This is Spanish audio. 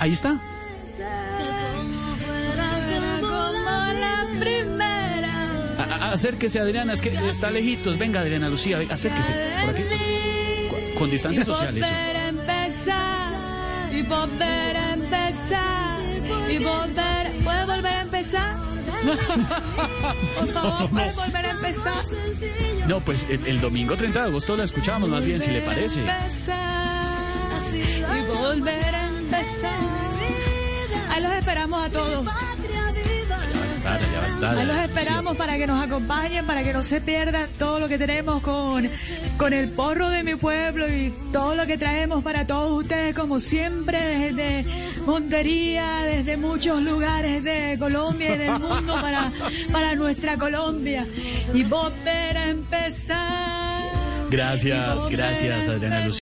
ahí está. Acérquese, Adriana, es que está lejitos. Venga, Adriana Lucía, acérquese. Por aquí. Con distancia social, eso. volver a empezar y volver a empezar y volver puede volver a empezar por favor puede volver a empezar No, pues el, domingo 30 de agosto la escuchamos más bien, si le parece. Y volver empezar ahí los esperamos a todos Ya va a estar. Ahí los Sí. esperamos para que nos acompañen, para que no se pierdan todo lo que tenemos con, con el porro de mi pueblo y todo lo que traemos para todos ustedes, como siempre, desde Montería, desde muchos lugares de Colombia y del mundo para, para nuestra Colombia. Y volver a empezar. Gracias, gracias, Adriana Lucía.